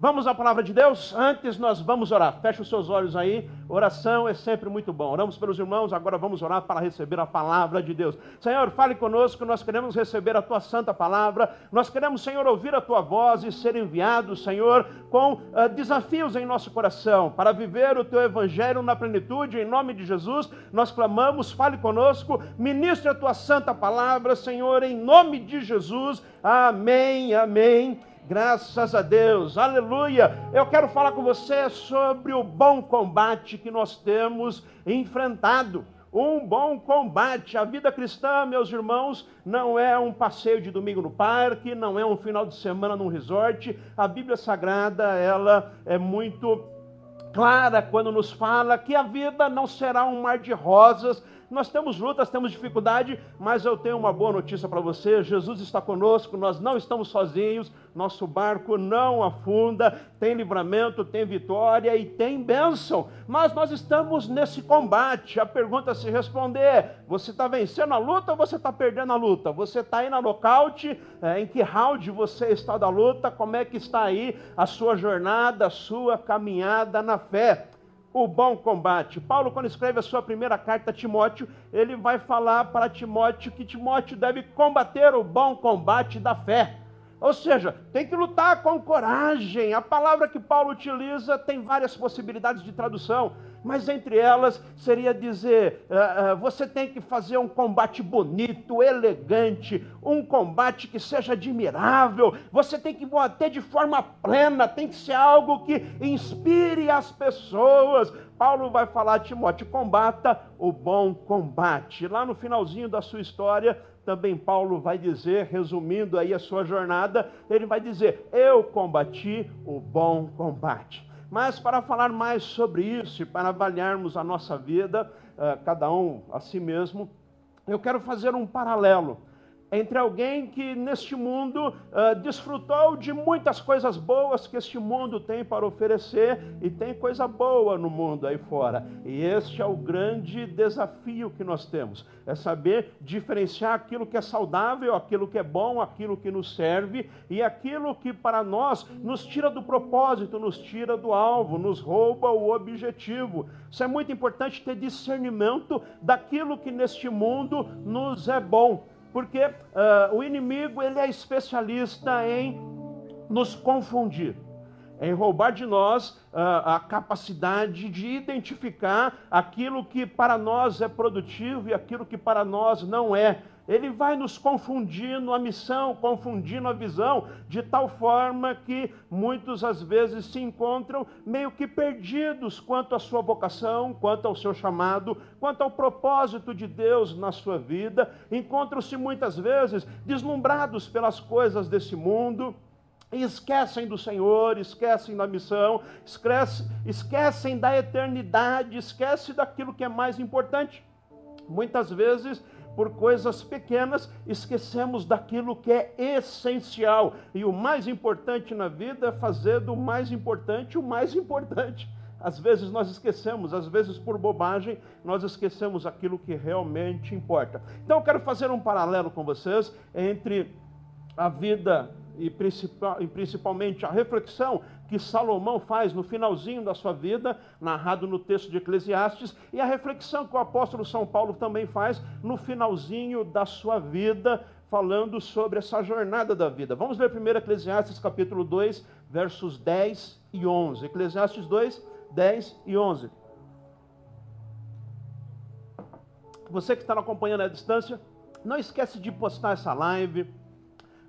Vamos à palavra de Deus? Antes nós vamos orar. Feche os seus olhos aí. Oração é sempre muito bom. Oramos pelos irmãos, agora vamos orar para receber a palavra de Deus. Senhor, fale conosco, nós queremos receber a tua santa palavra. Nós queremos, Senhor, ouvir a tua voz e ser enviados, Senhor, com uh, desafios em nosso coração para viver o teu evangelho na plenitude. Em nome de Jesus, nós clamamos, fale conosco, ministre a tua santa palavra, Senhor, em nome de Jesus. Amém. Amém. Graças a Deus, aleluia. Eu quero falar com você sobre o bom combate que nós temos enfrentado. Um bom combate. A vida cristã, meus irmãos, não é um passeio de domingo no parque, não é um final de semana num resort. A Bíblia Sagrada, ela é muito clara quando nos fala que a vida não será um mar de rosas, nós temos lutas, temos dificuldade, mas eu tenho uma boa notícia para você: Jesus está conosco, nós não estamos sozinhos, nosso barco não afunda, tem livramento, tem vitória e tem bênção. Mas nós estamos nesse combate. A pergunta a se responder: você está vencendo a luta ou você está perdendo a luta? Você está aí na nocaute? É, em que round você está da luta? Como é que está aí a sua jornada, a sua caminhada na fé? O bom combate. Paulo, quando escreve a sua primeira carta a Timóteo, ele vai falar para Timóteo que Timóteo deve combater o bom combate da fé. Ou seja, tem que lutar com coragem. A palavra que Paulo utiliza tem várias possibilidades de tradução mas entre elas seria dizer: uh, uh, você tem que fazer um combate bonito, elegante, um combate que seja admirável, você tem que bater de forma plena, tem que ser algo que inspire as pessoas. Paulo vai falar a Timóteo: combata o bom combate. Lá no finalzinho da sua história, também Paulo vai dizer, resumindo aí a sua jornada, ele vai dizer: Eu combati o bom combate. Mas para falar mais sobre isso e para avaliarmos a nossa vida, eh, cada um a si mesmo, eu quero fazer um paralelo entre alguém que neste mundo uh, desfrutou de muitas coisas boas que este mundo tem para oferecer e tem coisa boa no mundo aí fora. E este é o grande desafio que nós temos: é saber diferenciar aquilo que é saudável, aquilo que é bom, aquilo que nos serve e aquilo que para nós nos tira do propósito, nos tira do alvo, nos rouba o objetivo. Isso é muito importante ter discernimento daquilo que neste mundo nos é bom porque uh, o inimigo ele é especialista em nos confundir, em roubar de nós uh, a capacidade de identificar aquilo que para nós é produtivo e aquilo que para nós não é ele vai nos confundindo a missão, confundindo a visão, de tal forma que muitos às vezes se encontram meio que perdidos quanto à sua vocação, quanto ao seu chamado, quanto ao propósito de Deus na sua vida, encontram-se muitas vezes deslumbrados pelas coisas desse mundo, e esquecem do Senhor, esquecem da missão, esquecem, esquecem da eternidade, esquecem daquilo que é mais importante. Muitas vezes por coisas pequenas, esquecemos daquilo que é essencial. E o mais importante na vida é fazer do mais importante o mais importante. Às vezes nós esquecemos, às vezes por bobagem, nós esquecemos aquilo que realmente importa. Então eu quero fazer um paralelo com vocês entre a vida e, principal, principalmente a reflexão que Salomão faz no finalzinho da sua vida, narrado no texto de Eclesiastes, e a reflexão que o apóstolo São Paulo também faz no finalzinho da sua vida, falando sobre essa jornada da vida. Vamos ler primeiro Eclesiastes capítulo 2, versos 10 e 11. Eclesiastes 2, 10 e 11. Você que está acompanhando à distância, não esquece de postar essa live,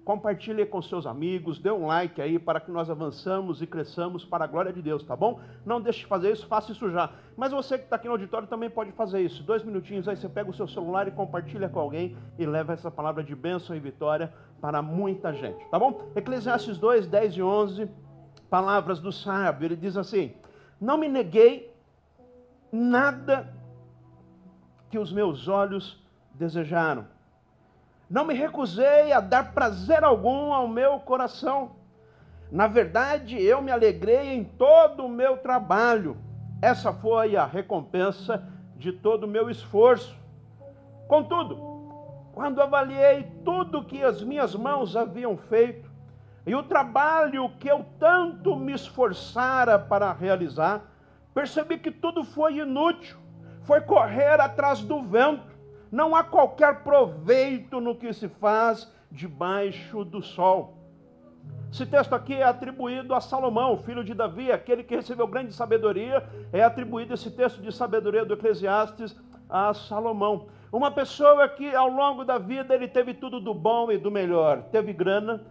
Compartilhe com seus amigos, dê um like aí para que nós avançamos e cresçamos para a glória de Deus, tá bom? Não deixe de fazer isso, faça isso já. Mas você que está aqui no auditório também pode fazer isso. Dois minutinhos aí, você pega o seu celular e compartilha com alguém e leva essa palavra de bênção e vitória para muita gente, tá bom? Eclesiastes 2, 10 e 11, palavras do sábio. Ele diz assim: Não me neguei nada que os meus olhos desejaram não me recusei a dar prazer algum ao meu coração. Na verdade, eu me alegrei em todo o meu trabalho. Essa foi a recompensa de todo o meu esforço. Contudo, quando avaliei tudo que as minhas mãos haviam feito, E o trabalho que eu tanto me esforçara para realizar, percebi que tudo foi inútil, foi correr atrás do vento. Não há qualquer proveito no que se faz debaixo do sol. Esse texto aqui é atribuído a Salomão, filho de Davi, aquele que recebeu grande sabedoria. É atribuído esse texto de sabedoria do Eclesiastes a Salomão. Uma pessoa que ao longo da vida ele teve tudo do bom e do melhor. Teve grana,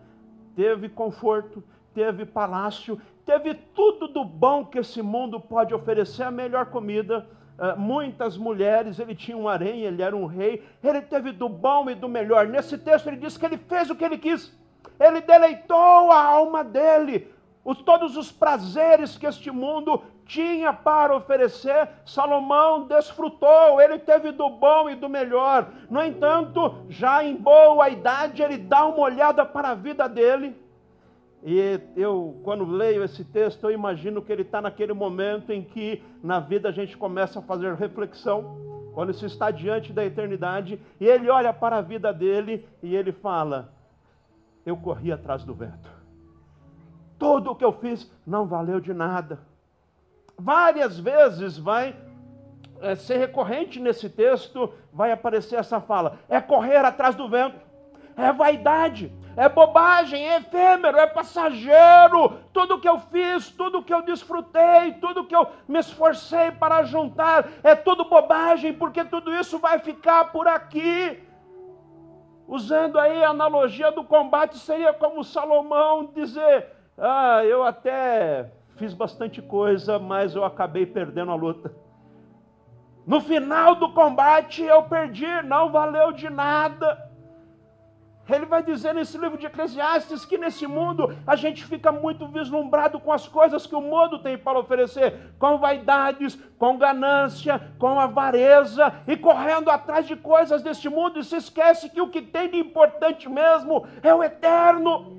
teve conforto, teve palácio, teve tudo do bom que esse mundo pode oferecer, a melhor comida. Uh, muitas mulheres, ele tinha um harém, ele era um rei, ele teve do bom e do melhor. Nesse texto ele diz que ele fez o que ele quis ele deleitou a alma dele. Os, todos os prazeres que este mundo tinha para oferecer, Salomão desfrutou, ele teve do bom e do melhor. No entanto, já em boa idade, ele dá uma olhada para a vida dele. E eu, quando leio esse texto, eu imagino que ele está naquele momento em que na vida a gente começa a fazer reflexão, quando se está diante da eternidade, e ele olha para a vida dele e ele fala: eu corri atrás do vento. Tudo o que eu fiz não valeu de nada. Várias vezes vai é, ser recorrente nesse texto, vai aparecer essa fala: é correr atrás do vento, é vaidade, é bobagem, é efêmero, é passageiro. Tudo que eu fiz, tudo que eu desfrutei, tudo que eu me esforcei para juntar, é tudo bobagem, porque tudo isso vai ficar por aqui. Usando aí a analogia do combate, seria como Salomão dizer: Ah, eu até fiz bastante coisa, mas eu acabei perdendo a luta. No final do combate eu perdi, não valeu de nada. Ele vai dizer nesse livro de Eclesiastes que nesse mundo a gente fica muito vislumbrado com as coisas que o mundo tem para oferecer, com vaidades, com ganância, com avareza e correndo atrás de coisas deste mundo e se esquece que o que tem de importante mesmo é o eterno.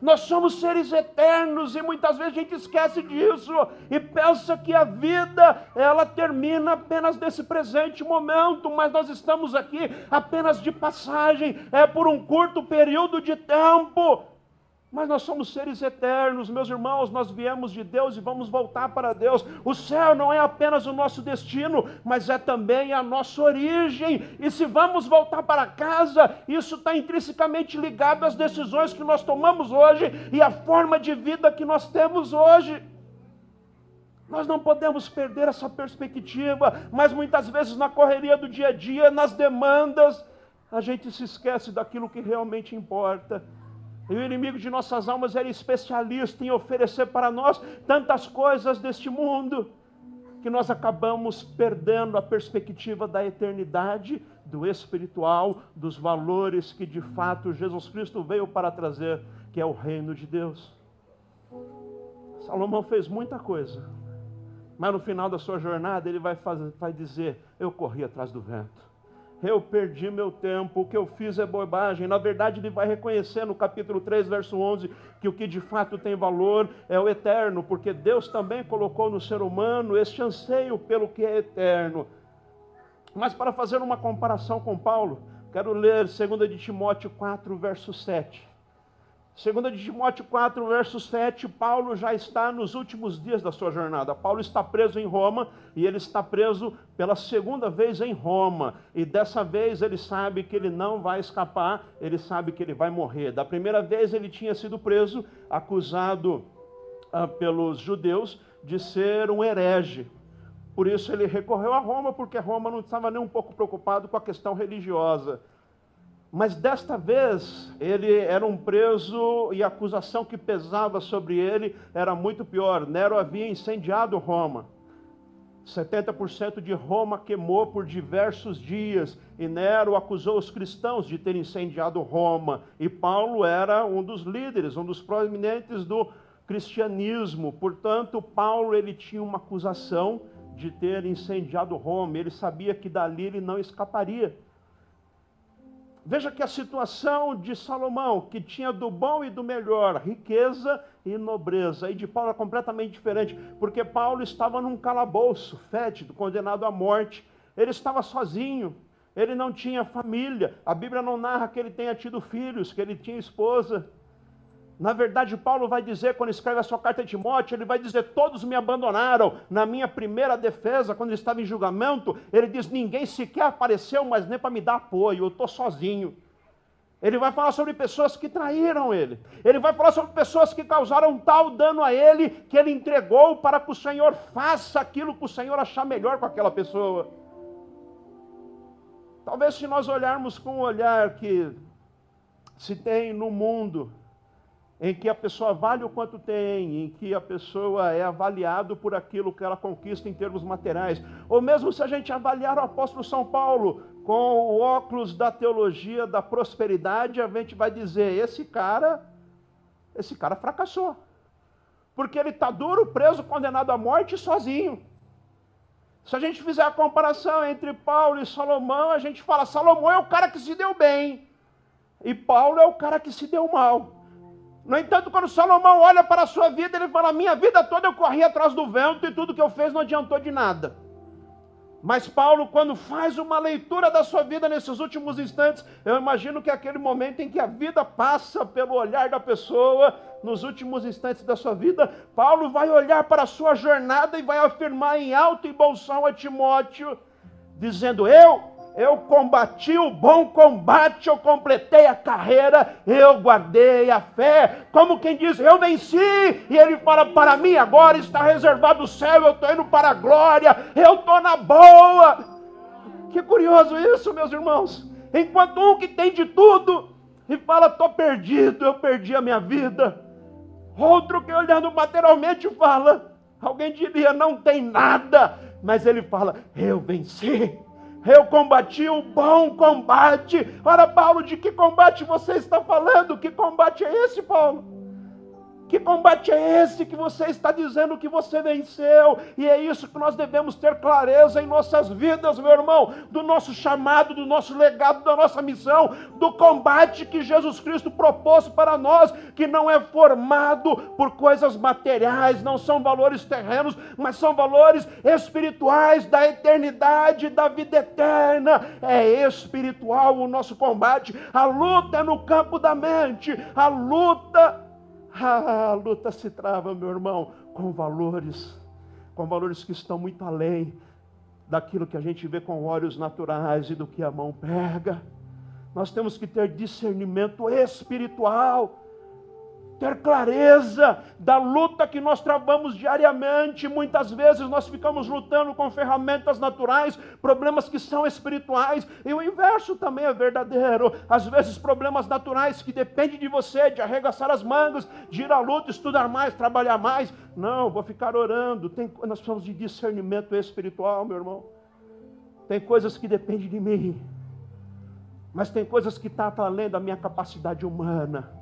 Nós somos seres eternos e muitas vezes a gente esquece disso e pensa que a vida ela termina apenas nesse presente momento, mas nós estamos aqui apenas de passagem, é por um curto período de tempo. Mas nós somos seres eternos, meus irmãos, nós viemos de Deus e vamos voltar para Deus. O céu não é apenas o nosso destino, mas é também a nossa origem. E se vamos voltar para casa, isso está intrinsecamente ligado às decisões que nós tomamos hoje e à forma de vida que nós temos hoje. Nós não podemos perder essa perspectiva, mas muitas vezes na correria do dia a dia, nas demandas, a gente se esquece daquilo que realmente importa. E o inimigo de nossas almas era especialista em oferecer para nós tantas coisas deste mundo, que nós acabamos perdendo a perspectiva da eternidade, do espiritual, dos valores que de fato Jesus Cristo veio para trazer, que é o reino de Deus. Salomão fez muita coisa, mas no final da sua jornada ele vai, fazer, vai dizer: Eu corri atrás do vento eu perdi meu tempo, o que eu fiz é bobagem. Na verdade, ele vai reconhecer no capítulo 3, verso 11, que o que de fato tem valor é o eterno, porque Deus também colocou no ser humano este anseio pelo que é eterno. Mas para fazer uma comparação com Paulo, quero ler 2 de Timóteo 4, verso 7. Segunda de Timóteo 4, verso 7, Paulo já está nos últimos dias da sua jornada. Paulo está preso em Roma e ele está preso pela segunda vez em Roma. E dessa vez ele sabe que ele não vai escapar, ele sabe que ele vai morrer. Da primeira vez ele tinha sido preso, acusado ah, pelos judeus de ser um herege. Por isso ele recorreu a Roma, porque Roma não estava nem um pouco preocupado com a questão religiosa. Mas desta vez ele era um preso e a acusação que pesava sobre ele era muito pior. Nero havia incendiado Roma. 70% de Roma queimou por diversos dias e Nero acusou os cristãos de ter incendiado Roma. E Paulo era um dos líderes, um dos proeminentes do cristianismo. Portanto, Paulo ele tinha uma acusação de ter incendiado Roma. Ele sabia que dali ele não escaparia. Veja que a situação de Salomão, que tinha do bom e do melhor, riqueza e nobreza, e de Paulo é completamente diferente, porque Paulo estava num calabouço fétido, condenado à morte. Ele estava sozinho, ele não tinha família. A Bíblia não narra que ele tenha tido filhos, que ele tinha esposa. Na verdade, Paulo vai dizer, quando escreve a sua carta a Timóteo, ele vai dizer: Todos me abandonaram. Na minha primeira defesa, quando ele estava em julgamento, ele diz: Ninguém sequer apareceu, mas nem para me dar apoio, eu estou sozinho. Ele vai falar sobre pessoas que traíram ele. Ele vai falar sobre pessoas que causaram tal dano a ele que ele entregou para que o Senhor faça aquilo que o Senhor achar melhor com aquela pessoa. Talvez se nós olharmos com o olhar que se tem no mundo, em que a pessoa vale o quanto tem, em que a pessoa é avaliado por aquilo que ela conquista em termos materiais, ou mesmo se a gente avaliar o apóstolo São Paulo com o óculos da teologia da prosperidade, a gente vai dizer: esse cara, esse cara fracassou, porque ele está duro, preso, condenado à morte sozinho. Se a gente fizer a comparação entre Paulo e Salomão, a gente fala: Salomão é o cara que se deu bem, e Paulo é o cara que se deu mal. No entanto, quando Salomão olha para a sua vida, ele fala: Minha vida toda eu corri atrás do vento e tudo que eu fiz não adiantou de nada. Mas Paulo, quando faz uma leitura da sua vida nesses últimos instantes, eu imagino que é aquele momento em que a vida passa pelo olhar da pessoa, nos últimos instantes da sua vida, Paulo vai olhar para a sua jornada e vai afirmar em alto e bom som a Timóteo, dizendo: Eu eu combati o bom combate, eu completei a carreira, eu guardei a fé. Como quem diz, eu venci. E ele fala: para mim agora está reservado o céu, eu estou indo para a glória, eu estou na boa. Que curioso isso, meus irmãos. Enquanto um que tem de tudo e fala: estou perdido, eu perdi a minha vida. Outro que olhando materialmente fala: alguém diria, não tem nada. Mas ele fala: eu venci eu combati o bom combate. Ora, Paulo, de que combate você está falando? Que combate é esse, Paulo? Que combate é esse que você está dizendo que você venceu? E é isso que nós devemos ter clareza em nossas vidas, meu irmão, do nosso chamado, do nosso legado, da nossa missão, do combate que Jesus Cristo propôs para nós, que não é formado por coisas materiais, não são valores terrenos, mas são valores espirituais da eternidade, da vida eterna. É espiritual o nosso combate. A luta é no campo da mente, a luta ah, a luta se trava, meu irmão, com valores, com valores que estão muito além daquilo que a gente vê com olhos naturais e do que a mão pega. Nós temos que ter discernimento espiritual ter clareza da luta que nós travamos diariamente. Muitas vezes nós ficamos lutando com ferramentas naturais, problemas que são espirituais, e o inverso também é verdadeiro. Às vezes, problemas naturais que dependem de você, de arregaçar as mangas, de ir à luta, estudar mais, trabalhar mais. Não, vou ficar orando. Tem, nós precisamos de discernimento espiritual, meu irmão. Tem coisas que dependem de mim, mas tem coisas que estão tá além da minha capacidade humana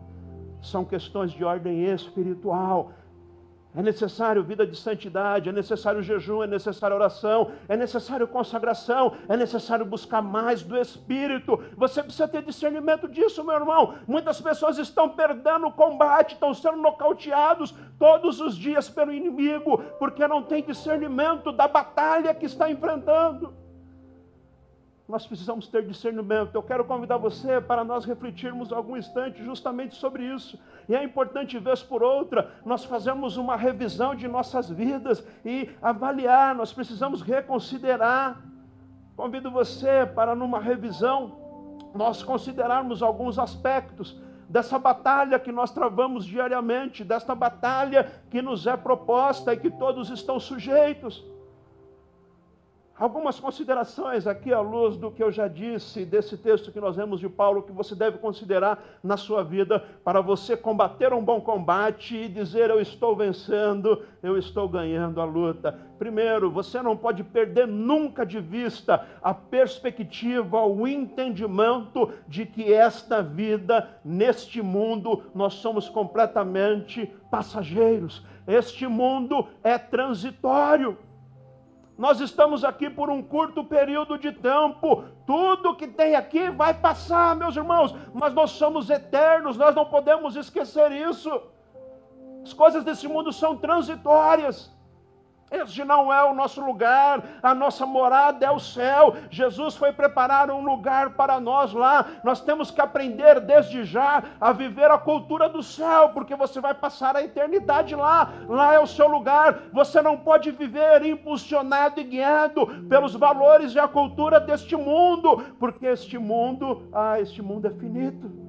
são questões de ordem espiritual. É necessário vida de santidade, é necessário jejum, é necessário oração, é necessário consagração, é necessário buscar mais do Espírito. Você precisa ter discernimento disso, meu irmão. Muitas pessoas estão perdendo o combate, estão sendo nocauteados todos os dias pelo inimigo, porque não tem discernimento da batalha que está enfrentando nós precisamos ter discernimento. Eu quero convidar você para nós refletirmos algum instante justamente sobre isso. E é importante, vez por outra, nós fazermos uma revisão de nossas vidas e avaliar, nós precisamos reconsiderar. Convido você para, numa revisão, nós considerarmos alguns aspectos dessa batalha que nós travamos diariamente, desta batalha que nos é proposta e que todos estão sujeitos. Algumas considerações aqui à luz do que eu já disse, desse texto que nós vemos de Paulo, que você deve considerar na sua vida para você combater um bom combate e dizer: Eu estou vencendo, eu estou ganhando a luta. Primeiro, você não pode perder nunca de vista a perspectiva, o entendimento de que esta vida, neste mundo, nós somos completamente passageiros. Este mundo é transitório. Nós estamos aqui por um curto período de tempo. Tudo que tem aqui vai passar, meus irmãos, mas nós somos eternos, nós não podemos esquecer isso. As coisas desse mundo são transitórias. Este não é o nosso lugar, a nossa morada é o céu. Jesus foi preparar um lugar para nós lá. Nós temos que aprender desde já a viver a cultura do céu, porque você vai passar a eternidade lá. Lá é o seu lugar. Você não pode viver impulsionado e guiado pelos valores e a cultura deste mundo, porque este mundo, ah, este mundo é finito.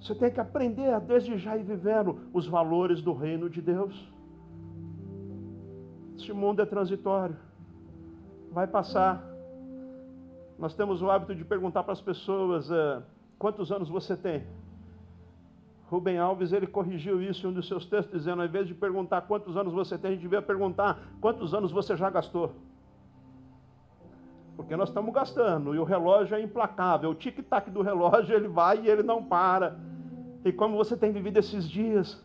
Você tem que aprender desde já ir vivendo os valores do reino de Deus. Este mundo é transitório, vai passar. Nós temos o hábito de perguntar para as pessoas uh, quantos anos você tem. Rubem Alves ele corrigiu isso em um dos seus textos, dizendo: ao invés de perguntar quantos anos você tem, a gente devia perguntar quantos anos você já gastou. Porque nós estamos gastando e o relógio é implacável. O tic-tac do relógio ele vai e ele não para. E como você tem vivido esses dias?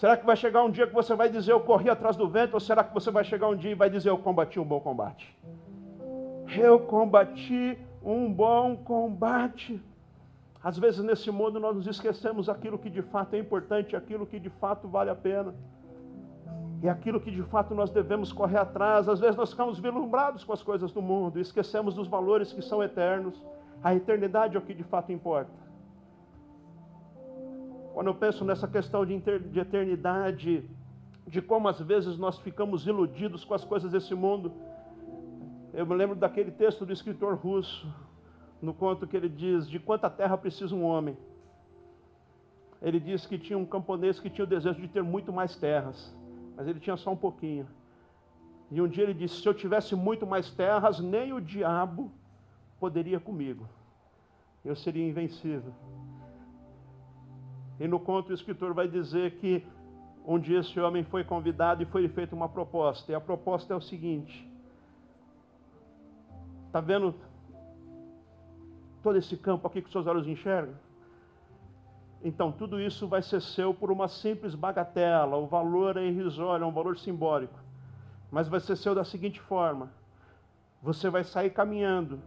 Será que vai chegar um dia que você vai dizer eu corri atrás do vento? Ou será que você vai chegar um dia e vai dizer eu combati um bom combate? Eu combati um bom combate. Às vezes nesse mundo nós nos esquecemos aquilo que de fato é importante, aquilo que de fato vale a pena. E aquilo que de fato nós devemos correr atrás. Às vezes nós ficamos vislumbrados com as coisas do mundo e esquecemos dos valores que são eternos. A eternidade é o que de fato importa. Quando eu penso nessa questão de, de eternidade, de como às vezes nós ficamos iludidos com as coisas desse mundo, eu me lembro daquele texto do escritor russo, no conto que ele diz: De quanta terra precisa um homem? Ele diz que tinha um camponês que tinha o desejo de ter muito mais terras, mas ele tinha só um pouquinho. E um dia ele disse: Se eu tivesse muito mais terras, nem o diabo poderia comigo. Eu seria invencível. E no conto o escritor vai dizer que um dia esse homem foi convidado e foi feita uma proposta. E a proposta é o seguinte: Está vendo todo esse campo aqui que seus olhos enxergam? Então, tudo isso vai ser seu por uma simples bagatela. O valor é irrisório, é um valor simbólico. Mas vai ser seu da seguinte forma: você vai sair caminhando,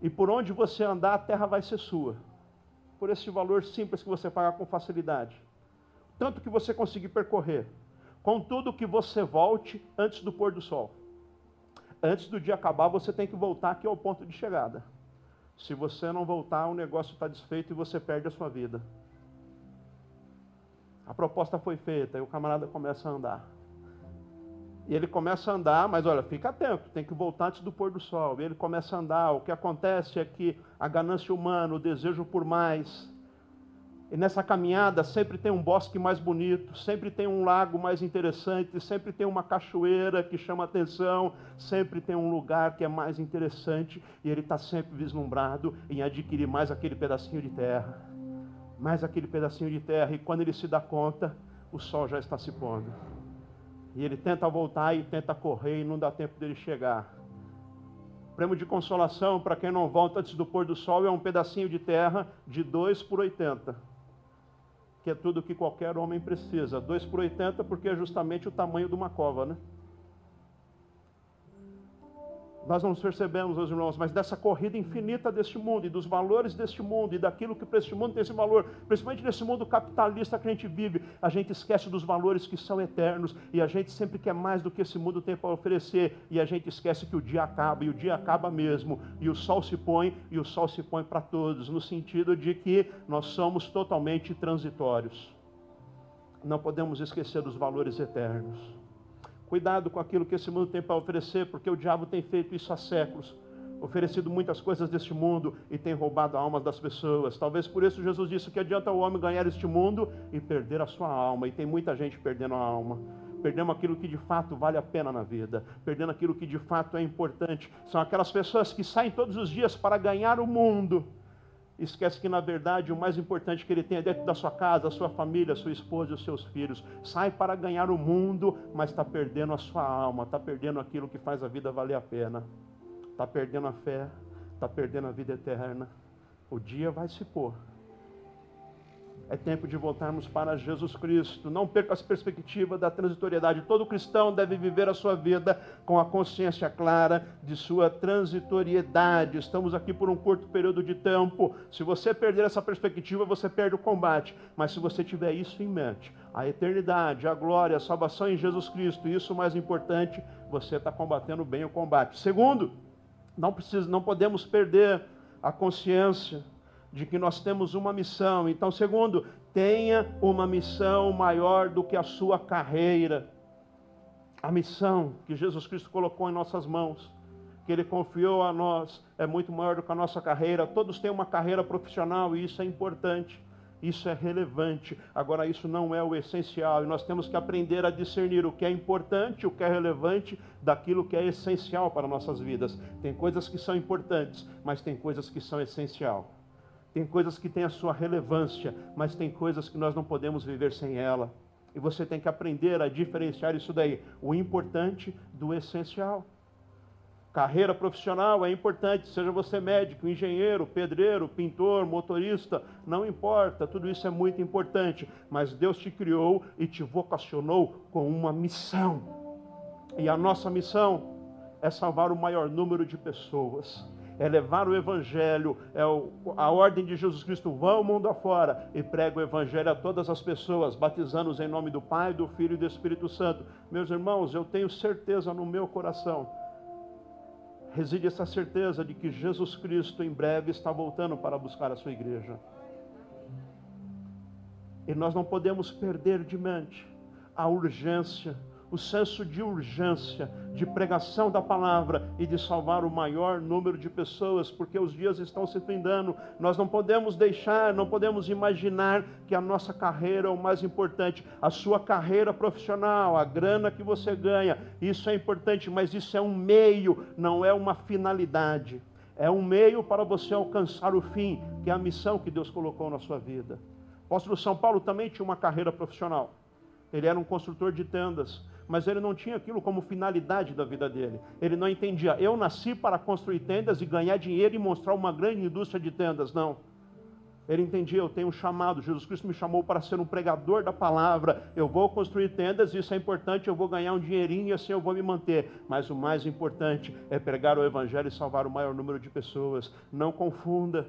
e por onde você andar, a terra vai ser sua por esse valor simples que você paga com facilidade. Tanto que você conseguir percorrer. Contudo, que você volte antes do pôr do sol. Antes do dia acabar, você tem que voltar aqui ao ponto de chegada. Se você não voltar, o negócio está desfeito e você perde a sua vida. A proposta foi feita e o camarada começa a andar. E ele começa a andar, mas olha, fica atento, tem que voltar antes do pôr do sol. E ele começa a andar. O que acontece é que a ganância humana, o desejo por mais, e nessa caminhada sempre tem um bosque mais bonito, sempre tem um lago mais interessante, sempre tem uma cachoeira que chama atenção, sempre tem um lugar que é mais interessante e ele está sempre vislumbrado em adquirir mais aquele pedacinho de terra, mais aquele pedacinho de terra. E quando ele se dá conta, o sol já está se pondo. E ele tenta voltar e tenta correr e não dá tempo dele chegar. Prêmio de consolação para quem não volta antes do pôr do sol é um pedacinho de terra de 2 por 80, que é tudo que qualquer homem precisa. 2 por 80 porque é justamente o tamanho de uma cova, né? Nós não percebemos, meus irmãos, mas dessa corrida infinita deste mundo e dos valores deste mundo e daquilo que para este mundo tem esse valor, principalmente nesse mundo capitalista que a gente vive, a gente esquece dos valores que são eternos e a gente sempre quer mais do que esse mundo tem para oferecer e a gente esquece que o dia acaba e o dia acaba mesmo e o sol se põe e o sol se põe para todos, no sentido de que nós somos totalmente transitórios. Não podemos esquecer dos valores eternos. Cuidado com aquilo que esse mundo tem para oferecer, porque o diabo tem feito isso há séculos oferecido muitas coisas deste mundo e tem roubado a alma das pessoas. Talvez por isso Jesus disse que adianta o homem ganhar este mundo e perder a sua alma. E tem muita gente perdendo a alma. Perdendo aquilo que de fato vale a pena na vida, perdendo aquilo que de fato é importante. São aquelas pessoas que saem todos os dias para ganhar o mundo esquece que na verdade o mais importante que ele tem é dentro da sua casa, a sua família, a sua esposa e os seus filhos. Sai para ganhar o mundo, mas está perdendo a sua alma, está perdendo aquilo que faz a vida valer a pena. Está perdendo a fé, está perdendo a vida eterna. O dia vai se pôr. É tempo de voltarmos para Jesus Cristo. Não perca a perspectiva da transitoriedade. Todo cristão deve viver a sua vida com a consciência clara de sua transitoriedade. Estamos aqui por um curto período de tempo. Se você perder essa perspectiva, você perde o combate. Mas se você tiver isso em mente, a eternidade, a glória, a salvação em Jesus Cristo. Isso mais importante, você está combatendo bem o combate. Segundo, não precisa, não podemos perder a consciência de que nós temos uma missão. Então, segundo, tenha uma missão maior do que a sua carreira. A missão que Jesus Cristo colocou em nossas mãos, que Ele confiou a nós, é muito maior do que a nossa carreira. Todos têm uma carreira profissional e isso é importante. Isso é relevante. Agora, isso não é o essencial. E nós temos que aprender a discernir o que é importante, o que é relevante, daquilo que é essencial para nossas vidas. Tem coisas que são importantes, mas tem coisas que são essencial. Tem coisas que têm a sua relevância, mas tem coisas que nós não podemos viver sem ela. E você tem que aprender a diferenciar isso daí, o importante do essencial. Carreira profissional é importante, seja você médico, engenheiro, pedreiro, pintor, motorista, não importa, tudo isso é muito importante, mas Deus te criou e te vocacionou com uma missão. E a nossa missão é salvar o maior número de pessoas é levar o Evangelho, é a ordem de Jesus Cristo, vá ao mundo afora e prega o Evangelho a todas as pessoas, batizando-os em nome do Pai, do Filho e do Espírito Santo. Meus irmãos, eu tenho certeza no meu coração, reside essa certeza de que Jesus Cristo em breve está voltando para buscar a sua igreja. E nós não podemos perder de mente a urgência o senso de urgência, de pregação da palavra e de salvar o maior número de pessoas, porque os dias estão se findando. Nós não podemos deixar, não podemos imaginar que a nossa carreira é o mais importante, a sua carreira profissional, a grana que você ganha, isso é importante, mas isso é um meio, não é uma finalidade. É um meio para você alcançar o fim, que é a missão que Deus colocou na sua vida. O apóstolo São Paulo também tinha uma carreira profissional. Ele era um construtor de tendas mas ele não tinha aquilo como finalidade da vida dele. Ele não entendia, eu nasci para construir tendas e ganhar dinheiro e mostrar uma grande indústria de tendas. Não. Ele entendia, eu tenho um chamado, Jesus Cristo me chamou para ser um pregador da palavra. Eu vou construir tendas, isso é importante, eu vou ganhar um dinheirinho e assim eu vou me manter. Mas o mais importante é pregar o evangelho e salvar o maior número de pessoas. Não confunda.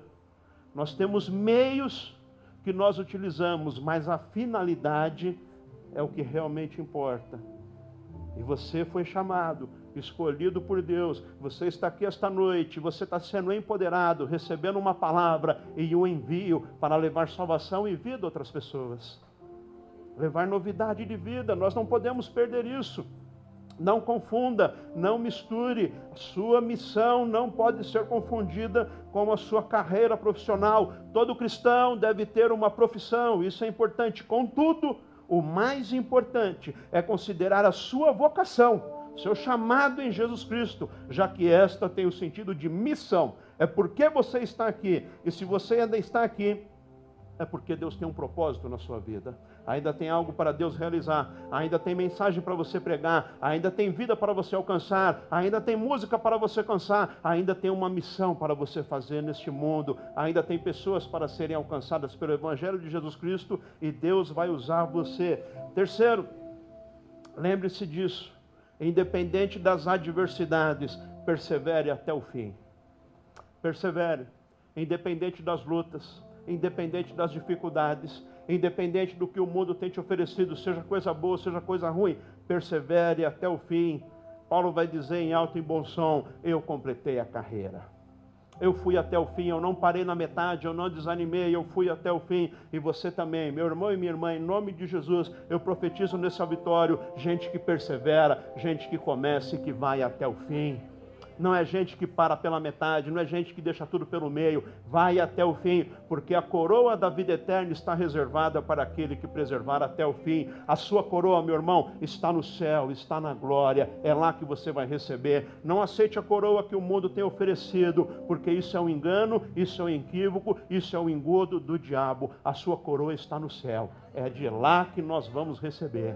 Nós temos meios que nós utilizamos, mas a finalidade é o que realmente importa. E você foi chamado, escolhido por Deus. Você está aqui esta noite, você está sendo empoderado, recebendo uma palavra e um envio para levar salvação e vida a outras pessoas. Levar novidade de vida, nós não podemos perder isso. Não confunda, não misture. Sua missão não pode ser confundida com a sua carreira profissional. Todo cristão deve ter uma profissão, isso é importante. Contudo, o mais importante é considerar a sua vocação, seu chamado em Jesus Cristo, já que esta tem o sentido de missão. É porque você está aqui. E se você ainda está aqui, é porque Deus tem um propósito na sua vida. Ainda tem algo para Deus realizar, ainda tem mensagem para você pregar, ainda tem vida para você alcançar, ainda tem música para você alcançar, ainda tem uma missão para você fazer neste mundo, ainda tem pessoas para serem alcançadas pelo Evangelho de Jesus Cristo e Deus vai usar você. Terceiro, lembre-se disso, independente das adversidades, persevere até o fim. Persevere, independente das lutas independente das dificuldades, independente do que o mundo tem te oferecido, seja coisa boa, seja coisa ruim, persevere até o fim. Paulo vai dizer em alto e bom som: Eu completei a carreira. Eu fui até o fim, eu não parei na metade, eu não desanimei, eu fui até o fim. E você também, meu irmão e minha irmã, em nome de Jesus, eu profetizo nesse auditório: gente que persevera, gente que começa e que vai até o fim não é gente que para pela metade, não é gente que deixa tudo pelo meio, vai até o fim, porque a coroa da vida eterna está reservada para aquele que preservar até o fim. A sua coroa, meu irmão, está no céu, está na glória, é lá que você vai receber. Não aceite a coroa que o mundo tem oferecido, porque isso é um engano, isso é um equívoco, isso é um engodo do diabo. A sua coroa está no céu, é de lá que nós vamos receber.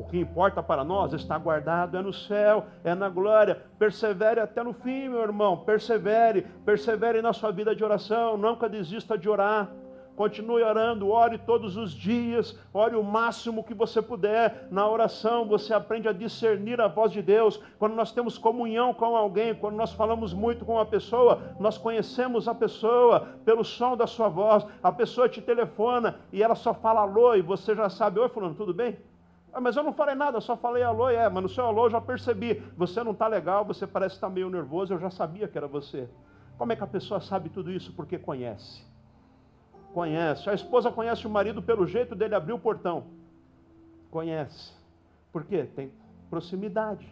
O que importa para nós está guardado é no céu, é na glória. Persevere até no fim, meu irmão. Persevere, persevere na sua vida de oração. Nunca desista de orar. continue orando, ore todos os dias, ore o máximo que você puder. Na oração você aprende a discernir a voz de Deus. Quando nós temos comunhão com alguém, quando nós falamos muito com uma pessoa, nós conhecemos a pessoa pelo som da sua voz. A pessoa te telefona e ela só fala alô e você já sabe, oi fulano, tudo bem? Ah, mas eu não falei nada, eu só falei alô, é, mas no seu alô eu já percebi. Você não está legal, você parece estar tá meio nervoso, eu já sabia que era você. Como é que a pessoa sabe tudo isso? Porque conhece. Conhece. A esposa conhece o marido pelo jeito dele abrir o portão. Conhece. Por quê? Tem proximidade.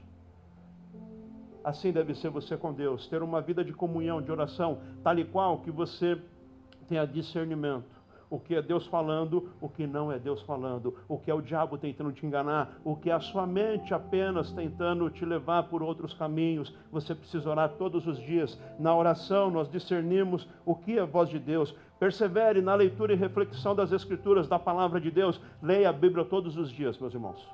Assim deve ser você com Deus, ter uma vida de comunhão, de oração, tal e qual que você tenha discernimento o que é Deus falando, o que não é Deus falando, o que é o diabo tentando te enganar, o que é a sua mente apenas tentando te levar por outros caminhos. Você precisa orar todos os dias. Na oração, nós discernimos o que é a voz de Deus. Persevere na leitura e reflexão das Escrituras, da palavra de Deus. Leia a Bíblia todos os dias, meus irmãos.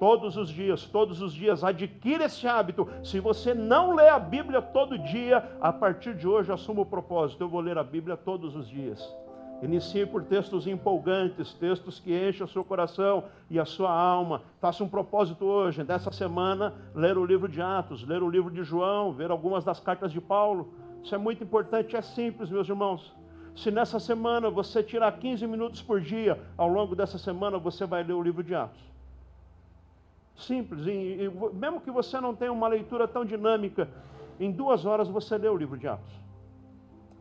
Todos os dias, todos os dias, adquira esse hábito. Se você não lê a Bíblia todo dia, a partir de hoje assuma o propósito: eu vou ler a Bíblia todos os dias. Inicie por textos empolgantes, textos que enchem o seu coração e a sua alma. Faça um propósito hoje, dessa semana, ler o livro de Atos, ler o livro de João, ver algumas das cartas de Paulo. Isso é muito importante, é simples, meus irmãos. Se nessa semana você tirar 15 minutos por dia, ao longo dessa semana você vai ler o livro de Atos. Simples, e, e, mesmo que você não tenha uma leitura tão dinâmica, em duas horas você lê o livro de Atos.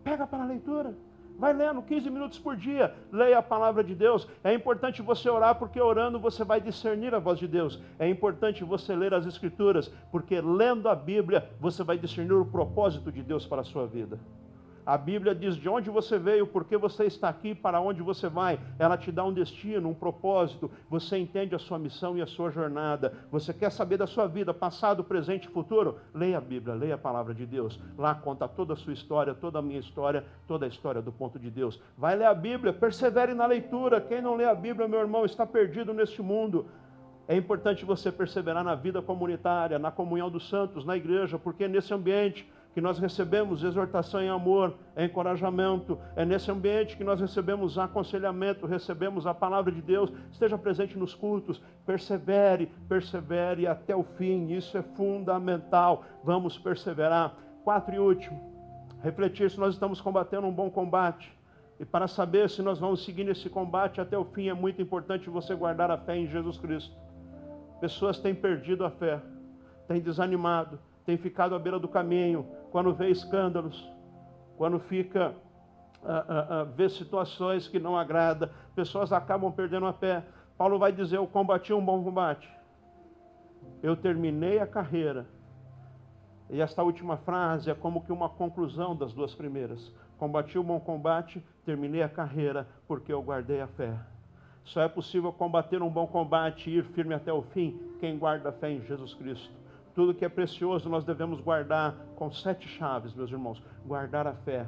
Pega para a leitura. Vai lendo 15 minutos por dia, leia a palavra de Deus. É importante você orar, porque orando você vai discernir a voz de Deus. É importante você ler as Escrituras, porque lendo a Bíblia você vai discernir o propósito de Deus para a sua vida. A Bíblia diz de onde você veio, por que você está aqui, para onde você vai. Ela te dá um destino, um propósito. Você entende a sua missão e a sua jornada. Você quer saber da sua vida, passado, presente e futuro? Leia a Bíblia, leia a palavra de Deus. Lá conta toda a sua história, toda a minha história, toda a história do ponto de Deus. Vai ler a Bíblia, persevere na leitura. Quem não lê a Bíblia, meu irmão, está perdido neste mundo. É importante você perseverar na vida comunitária, na comunhão dos santos, na igreja, porque nesse ambiente que nós recebemos exortação em amor, encorajamento. É nesse ambiente que nós recebemos aconselhamento, recebemos a palavra de Deus. Esteja presente nos cultos, persevere, persevere até o fim. Isso é fundamental. Vamos perseverar. Quatro e último, refletir se nós estamos combatendo um bom combate. E para saber se nós vamos seguir nesse combate até o fim, é muito importante você guardar a fé em Jesus Cristo. Pessoas têm perdido a fé, têm desanimado, têm ficado à beira do caminho, quando vê escândalos, quando fica a, a, a ver situações que não agrada, pessoas acabam perdendo a pé. Paulo vai dizer: Eu combati um bom combate, eu terminei a carreira. E esta última frase é como que uma conclusão das duas primeiras. Combati o bom combate, terminei a carreira, porque eu guardei a fé. Só é possível combater um bom combate e ir firme até o fim quem guarda a fé em Jesus Cristo. Tudo que é precioso nós devemos guardar com sete chaves, meus irmãos. Guardar a fé.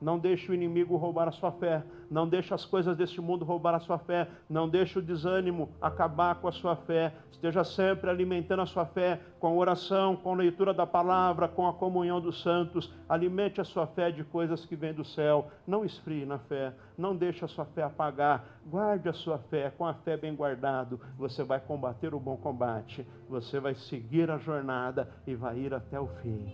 Não deixe o inimigo roubar a sua fé. Não deixe as coisas deste mundo roubar a sua fé. Não deixe o desânimo acabar com a sua fé. Esteja sempre alimentando a sua fé com oração, com leitura da palavra, com a comunhão dos santos. Alimente a sua fé de coisas que vêm do céu. Não esfrie na fé. Não deixe a sua fé apagar. Guarde a sua fé. Com a fé bem guardado, você vai combater o bom combate. Você vai seguir a jornada e vai ir até o fim.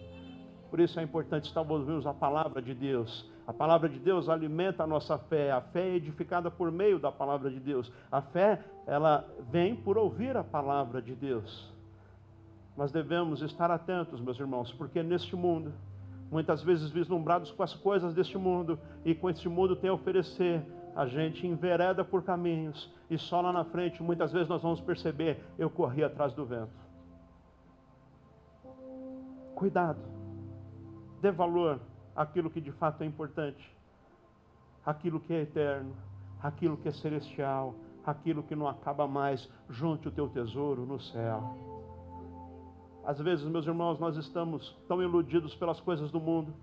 Por isso é importante estar ouvindo a palavra de Deus a palavra de Deus alimenta a nossa fé. A fé é edificada por meio da palavra de Deus. A fé, ela vem por ouvir a palavra de Deus. Nós devemos estar atentos, meus irmãos, porque neste mundo, muitas vezes vislumbrados com as coisas deste mundo e com este mundo tem a oferecer, a gente envereda por caminhos e só lá na frente, muitas vezes nós vamos perceber, eu corri atrás do vento. Cuidado. Dê valor aquilo que de fato é importante, aquilo que é eterno, aquilo que é celestial, aquilo que não acaba mais. Junte o teu tesouro no céu. Às vezes, meus irmãos, nós estamos tão iludidos pelas coisas do mundo,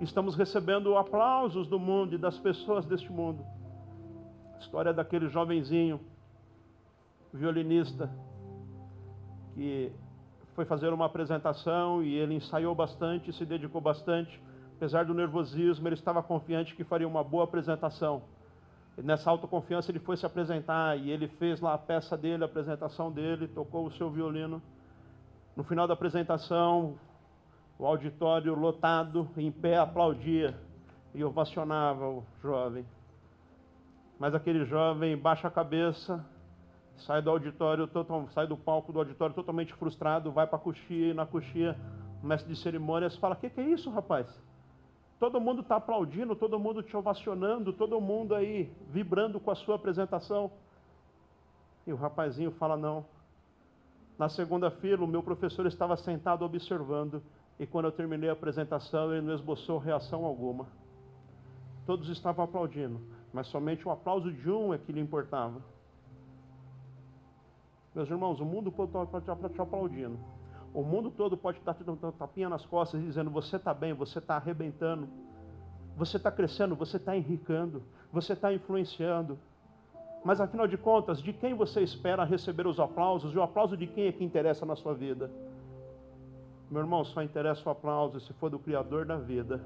estamos recebendo aplausos do mundo e das pessoas deste mundo. A história daquele jovenzinho, violinista, que foi fazer uma apresentação e ele ensaiou bastante, se dedicou bastante Apesar do nervosismo, ele estava confiante que faria uma boa apresentação. E nessa autoconfiança ele foi se apresentar e ele fez lá a peça dele, a apresentação dele, tocou o seu violino. No final da apresentação, o auditório lotado, em pé, aplaudia e ovacionava o jovem. Mas aquele jovem baixa a cabeça, sai do auditório, sai do palco do auditório totalmente frustrado, vai para a coxia e na coxia o mestre de cerimônias fala: "O que, que é isso, rapaz?" Todo mundo está aplaudindo, todo mundo te ovacionando, todo mundo aí vibrando com a sua apresentação. E o rapazinho fala: Não. Na segunda fila, o meu professor estava sentado observando, e quando eu terminei a apresentação, ele não esboçou reação alguma. Todos estavam aplaudindo, mas somente o aplauso de um é que lhe importava. Meus irmãos, o mundo estar te aplaudindo. O mundo todo pode estar te dando tapinha nas costas, dizendo: Você está bem, você está arrebentando, você está crescendo, você está enricando, você está influenciando. Mas afinal de contas, de quem você espera receber os aplausos? E o aplauso de quem é que interessa na sua vida? Meu irmão, só interessa o aplauso se for do Criador da vida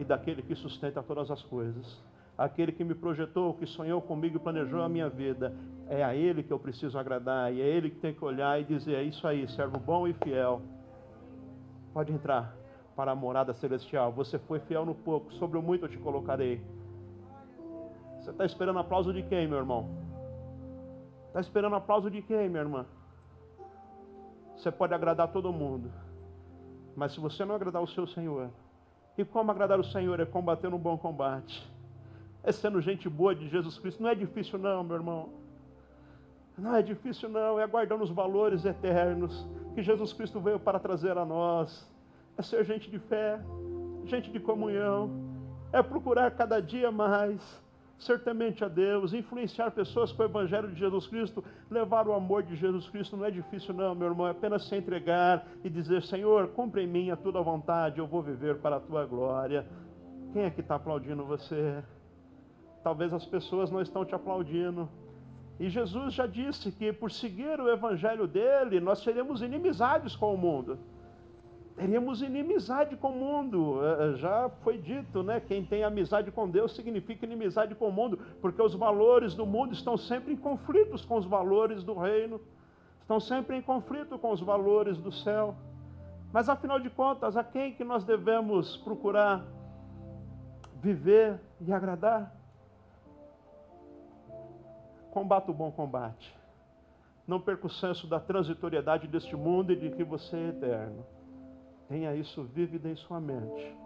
e daquele que sustenta todas as coisas. Aquele que me projetou, que sonhou comigo e planejou a minha vida. É a Ele que eu preciso agradar. E é Ele que tem que olhar e dizer: É isso aí, servo bom e fiel. Pode entrar para a morada celestial. Você foi fiel no pouco, sobre o muito eu te colocarei. Você está esperando aplauso de quem, meu irmão? Está esperando aplauso de quem, minha irmã? Você pode agradar todo mundo, mas se você não agradar o seu Senhor, e como agradar o Senhor é combater um bom combate, é sendo gente boa de Jesus Cristo. Não é difícil, não, meu irmão. Não é difícil, não. É aguardando os valores eternos que Jesus Cristo veio para trazer a nós. É ser gente de fé, gente de comunhão. É procurar cada dia mais ser temente a Deus, influenciar pessoas com o Evangelho de Jesus Cristo, levar o amor de Jesus Cristo não é difícil, não, meu irmão, é apenas se entregar e dizer: Senhor, cumpre em mim a tua vontade, eu vou viver para a tua glória. Quem é que está aplaudindo você? Talvez as pessoas não estão te aplaudindo. E Jesus já disse que por seguir o Evangelho dele, nós seremos inimizades com o mundo teríamos inimizade com o mundo. É, é, já foi dito, né? Quem tem amizade com Deus significa inimizade com o mundo, porque os valores do mundo estão sempre em conflitos com os valores do reino, estão sempre em conflito com os valores do céu. Mas afinal de contas, a quem que nós devemos procurar viver e agradar? Combata o bom combate. Não perca o senso da transitoriedade deste mundo e de que você é eterno. Tenha isso vívido em sua mente.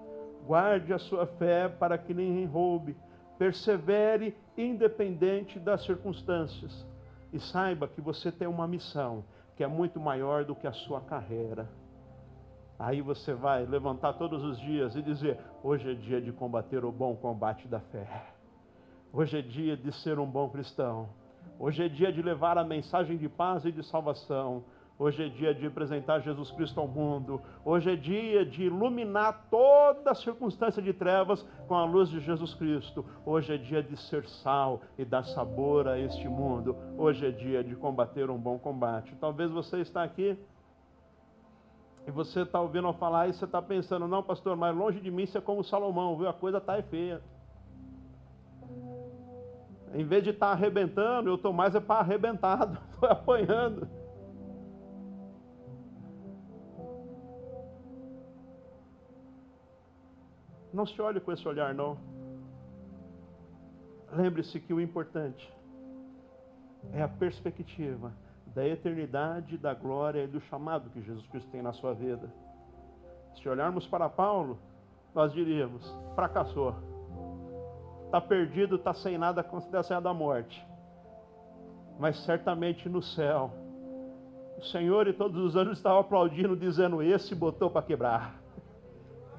Guarde a sua fé para que ninguém roube. Persevere independente das circunstâncias. E saiba que você tem uma missão que é muito maior do que a sua carreira. Aí você vai levantar todos os dias e dizer: hoje é dia de combater o bom combate da fé. Hoje é dia de ser um bom cristão. Hoje é dia de levar a mensagem de paz e de salvação. Hoje é dia de apresentar Jesus Cristo ao mundo. Hoje é dia de iluminar toda circunstância de trevas com a luz de Jesus Cristo. Hoje é dia de ser sal e dar sabor a este mundo. Hoje é dia de combater um bom combate. Talvez você está aqui e você está ouvindo eu falar e você está pensando, não, pastor, mas longe de mim ser é como Salomão, viu? A coisa está feia. Em vez de estar tá arrebentando, eu estou mais é para arrebentado, estou apanhando. Não se olhe com esse olhar, não. Lembre-se que o importante é a perspectiva da eternidade, da glória e do chamado que Jesus Cristo tem na sua vida. Se olharmos para Paulo, nós diríamos: fracassou, está perdido, está sem nada, considera da morte. Mas certamente no céu, o Senhor e todos os anjos estavam aplaudindo, dizendo: Esse botou para quebrar.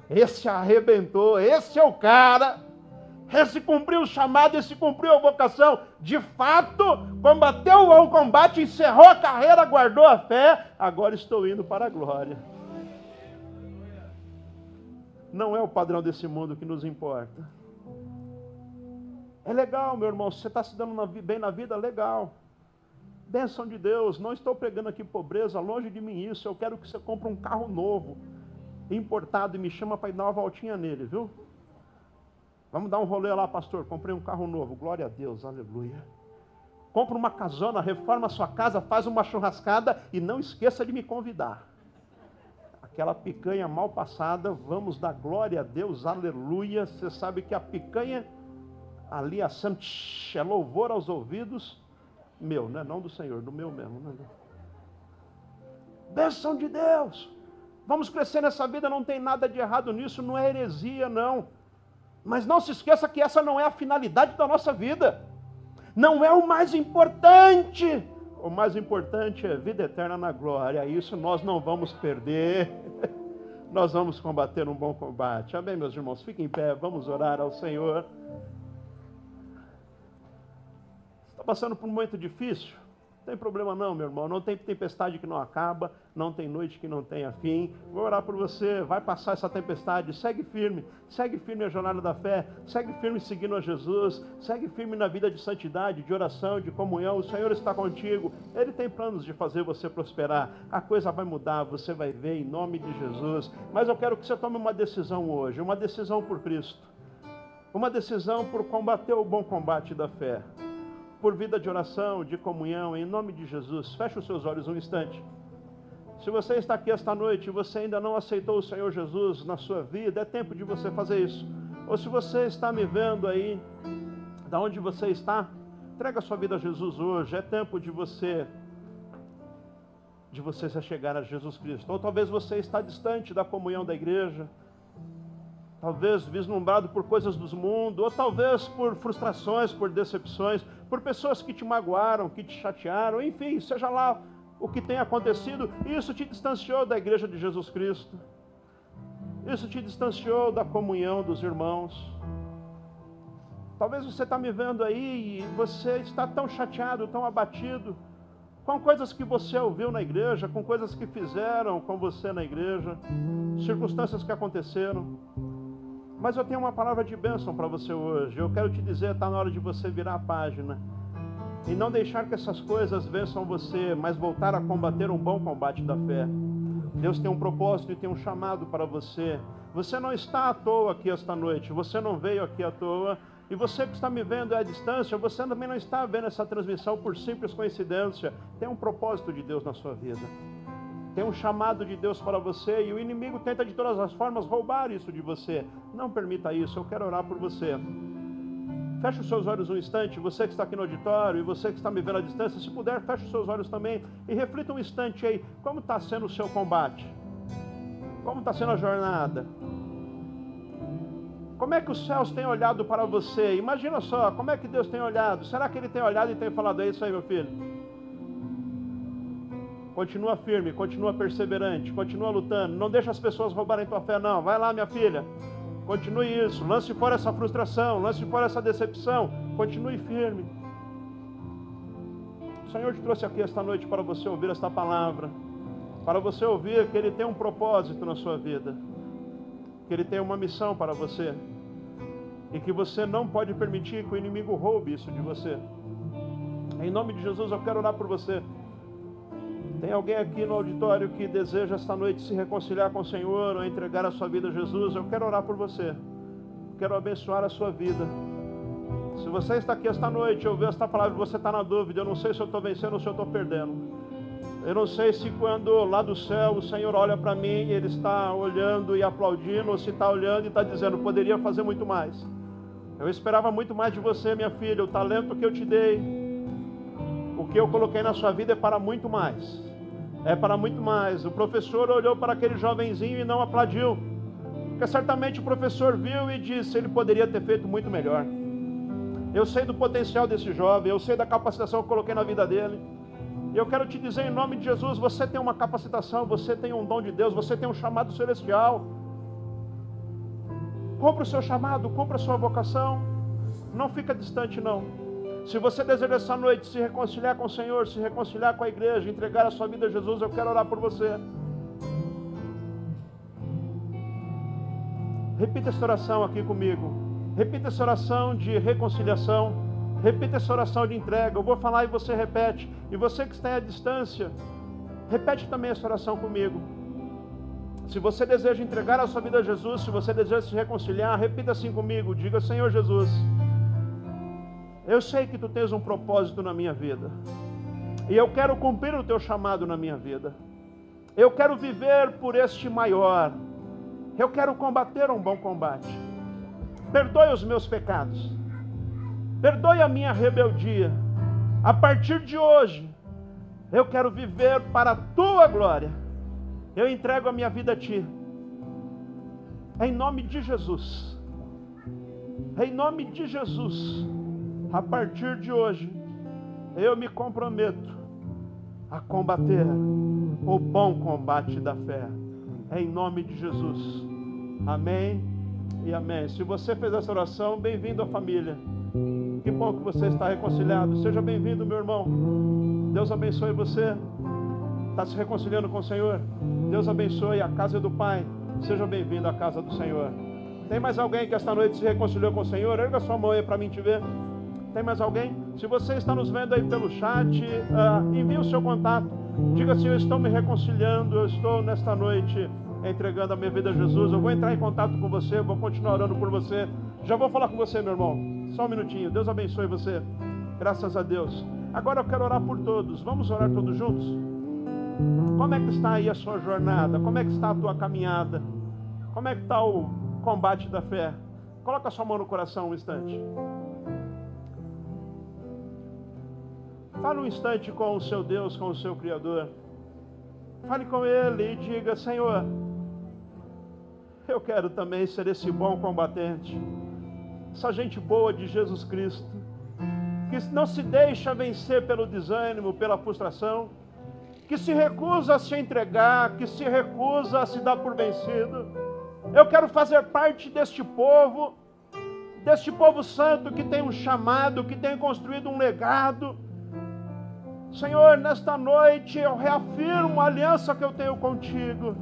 Esse arrebentou, esse é o cara. Esse cumpriu o chamado, esse cumpriu a vocação. De fato, combateu o combate, encerrou a carreira, guardou a fé. Agora estou indo para a glória. Não é o padrão desse mundo que nos importa. É legal, meu irmão, você está se dando bem na vida, legal. Bênção de Deus, não estou pregando aqui pobreza, longe de mim isso. Eu quero que você compre um carro novo importado e me chama para ir dar uma voltinha nele, viu? Vamos dar um rolê lá, pastor. Comprei um carro novo. Glória a Deus, aleluia. Compra uma casona, reforma a sua casa, faz uma churrascada e não esqueça de me convidar. Aquela picanha mal passada, vamos dar glória a Deus, aleluia. Você sabe que a picanha ali assando, é louvor aos ouvidos meu, né? não do Senhor, do meu mesmo. Né? Bênção de Deus. Vamos crescer nessa vida, não tem nada de errado nisso, não é heresia, não. Mas não se esqueça que essa não é a finalidade da nossa vida. Não é o mais importante. O mais importante é vida eterna na glória. Isso nós não vamos perder. Nós vamos combater um bom combate. Amém, meus irmãos? Fiquem em pé, vamos orar ao Senhor. Está passando por um momento difícil? Não tem problema não, meu irmão. Não tem tempestade que não acaba, não tem noite que não tenha fim. Vou orar por você. Vai passar essa tempestade. Segue firme. Segue firme a jornada da fé. Segue firme seguindo a Jesus. Segue firme na vida de santidade, de oração, de comunhão. O Senhor está contigo. Ele tem planos de fazer você prosperar. A coisa vai mudar. Você vai ver em nome de Jesus. Mas eu quero que você tome uma decisão hoje. Uma decisão por Cristo. Uma decisão por combater o bom combate da fé por vida de oração, de comunhão, em nome de Jesus. Feche os seus olhos um instante. Se você está aqui esta noite e você ainda não aceitou o Senhor Jesus na sua vida, é tempo de você fazer isso. Ou se você está me vendo aí, da onde você está, entrega sua vida a Jesus hoje. É tempo de você de você se chegar a Jesus Cristo. Ou talvez você está distante da comunhão da igreja, talvez vislumbrado por coisas do mundo, ou talvez por frustrações, por decepções, por pessoas que te magoaram, que te chatearam, enfim, seja lá o que tenha acontecido, isso te distanciou da igreja de Jesus Cristo. Isso te distanciou da comunhão dos irmãos. Talvez você está me vendo aí e você está tão chateado, tão abatido com coisas que você ouviu na igreja, com coisas que fizeram com você na igreja, circunstâncias que aconteceram. Mas eu tenho uma palavra de bênção para você hoje. Eu quero te dizer, está na hora de você virar a página. E não deixar que essas coisas vençam você, mas voltar a combater um bom combate da fé. Deus tem um propósito e tem um chamado para você. Você não está à toa aqui esta noite, você não veio aqui à toa. E você que está me vendo à distância, você também não está vendo essa transmissão por simples coincidência. Tem um propósito de Deus na sua vida. Tem um chamado de Deus para você e o inimigo tenta de todas as formas roubar isso de você. Não permita isso, eu quero orar por você. Feche os seus olhos um instante, você que está aqui no auditório e você que está me vendo à distância, se puder, feche os seus olhos também e reflita um instante aí, como está sendo o seu combate? Como está sendo a jornada? Como é que os céus têm olhado para você? Imagina só, como é que Deus tem olhado? Será que Ele tem olhado e tem falado, é isso aí, meu filho? Continua firme, continua perseverante, continua lutando. Não deixa as pessoas roubarem tua fé, não. Vai lá, minha filha. Continue isso. Lance fora essa frustração, lance fora essa decepção. Continue firme. O Senhor te trouxe aqui esta noite para você ouvir esta palavra. Para você ouvir que Ele tem um propósito na sua vida. Que Ele tem uma missão para você. E que você não pode permitir que o inimigo roube isso de você. Em nome de Jesus, eu quero orar por você. Tem alguém aqui no auditório que deseja esta noite se reconciliar com o Senhor ou entregar a sua vida a Jesus? Eu quero orar por você. Quero abençoar a sua vida. Se você está aqui esta noite, ouviu esta palavra você está na dúvida, eu não sei se eu estou vencendo ou se eu estou perdendo. Eu não sei se quando lá do céu o Senhor olha para mim, Ele está olhando e aplaudindo, ou se está olhando e está dizendo, poderia fazer muito mais. Eu esperava muito mais de você, minha filha, o talento que eu te dei, que eu coloquei na sua vida é para muito mais é para muito mais. O professor olhou para aquele jovenzinho e não aplaudiu, porque certamente o professor viu e disse: ele poderia ter feito muito melhor. Eu sei do potencial desse jovem, eu sei da capacitação que eu coloquei na vida dele. Eu quero te dizer em nome de Jesus: você tem uma capacitação, você tem um dom de Deus, você tem um chamado celestial. Compre o seu chamado, compre a sua vocação. Não fica distante, não. Se você deseja essa noite se reconciliar com o Senhor, se reconciliar com a igreja, entregar a sua vida a Jesus, eu quero orar por você. Repita essa oração aqui comigo. Repita essa oração de reconciliação. Repita essa oração de entrega. Eu vou falar e você repete. E você que está à distância, repete também essa oração comigo. Se você deseja entregar a sua vida a Jesus, se você deseja se reconciliar, repita assim comigo: diga, Senhor Jesus, eu sei que tu tens um propósito na minha vida, e eu quero cumprir o teu chamado na minha vida. Eu quero viver por este maior. Eu quero combater um bom combate. Perdoe os meus pecados. Perdoe a minha rebeldia. A partir de hoje, eu quero viver para a tua glória. Eu entrego a minha vida a ti. Em nome de Jesus. Em nome de Jesus. A partir de hoje, eu me comprometo a combater o bom combate da fé. Em nome de Jesus. Amém e amém. Se você fez essa oração, bem-vindo à família. Que bom que você está reconciliado. Seja bem-vindo, meu irmão. Deus abençoe você. Está se reconciliando com o Senhor? Deus abençoe a casa do Pai. Seja bem-vindo à casa do Senhor. Tem mais alguém que esta noite se reconciliou com o Senhor? Erga sua mão aí para mim te ver. Tem mais alguém? Se você está nos vendo aí pelo chat, uh, envie o seu contato. Diga assim: Eu estou me reconciliando, eu estou nesta noite entregando a minha vida a Jesus. Eu vou entrar em contato com você, vou continuar orando por você. Já vou falar com você, meu irmão. Só um minutinho. Deus abençoe você. Graças a Deus. Agora eu quero orar por todos. Vamos orar todos juntos? Como é que está aí a sua jornada? Como é que está a tua caminhada? Como é que está o combate da fé? Coloca a sua mão no coração um instante. Fale um instante com o seu Deus, com o seu Criador. Fale com Ele e diga: Senhor, eu quero também ser esse bom combatente, essa gente boa de Jesus Cristo, que não se deixa vencer pelo desânimo, pela frustração, que se recusa a se entregar, que se recusa a se dar por vencido. Eu quero fazer parte deste povo, deste povo santo que tem um chamado, que tem construído um legado Senhor, nesta noite eu reafirmo a aliança que eu tenho contigo.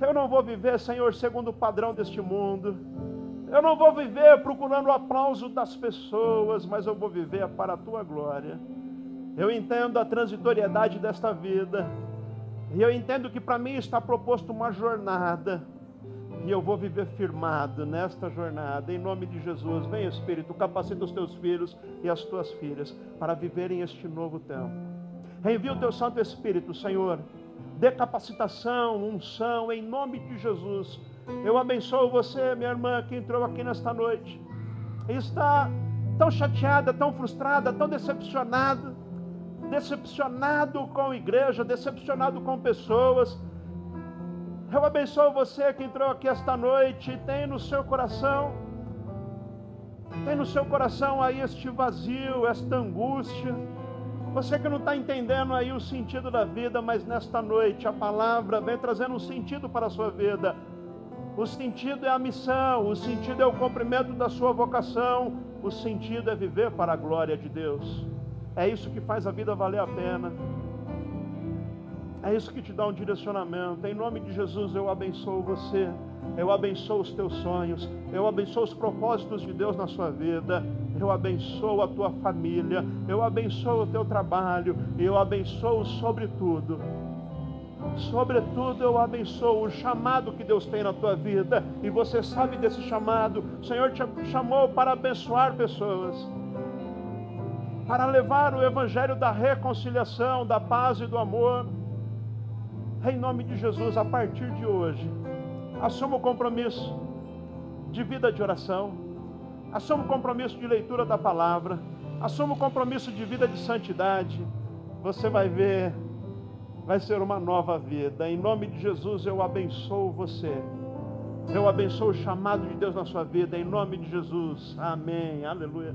Eu não vou viver, Senhor, segundo o padrão deste mundo. Eu não vou viver procurando o aplauso das pessoas, mas eu vou viver para a tua glória. Eu entendo a transitoriedade desta vida. E eu entendo que para mim está proposto uma jornada e eu vou viver firmado nesta jornada, em nome de Jesus. Vem, Espírito, capacita os teus filhos e as tuas filhas para viverem este novo tempo. Envia o teu Santo Espírito, Senhor. Dê capacitação, unção, em nome de Jesus. Eu abençoo você, minha irmã, que entrou aqui nesta noite. Está tão chateada, tão frustrada, tão decepcionada. Decepcionado com a igreja, decepcionado com pessoas eu abençoo você que entrou aqui esta noite e tem no seu coração, tem no seu coração aí este vazio, esta angústia. Você que não está entendendo aí o sentido da vida, mas nesta noite a palavra vem trazendo um sentido para a sua vida. O sentido é a missão, o sentido é o cumprimento da sua vocação, o sentido é viver para a glória de Deus. É isso que faz a vida valer a pena. É isso que te dá um direcionamento. Em nome de Jesus eu abençoo você. Eu abençoo os teus sonhos. Eu abençoo os propósitos de Deus na sua vida. Eu abençoo a tua família. Eu abençoo o teu trabalho. Eu abençoo sobretudo. Sobretudo eu abençoo o chamado que Deus tem na tua vida. E você sabe desse chamado. O Senhor te chamou para abençoar pessoas. Para levar o evangelho da reconciliação, da paz e do amor em nome de Jesus, a partir de hoje, assuma o compromisso de vida de oração, assuma o compromisso de leitura da palavra, assuma o compromisso de vida de santidade. Você vai ver, vai ser uma nova vida. Em nome de Jesus, eu abençoo você. Eu abençoo o chamado de Deus na sua vida, em nome de Jesus. Amém. Aleluia.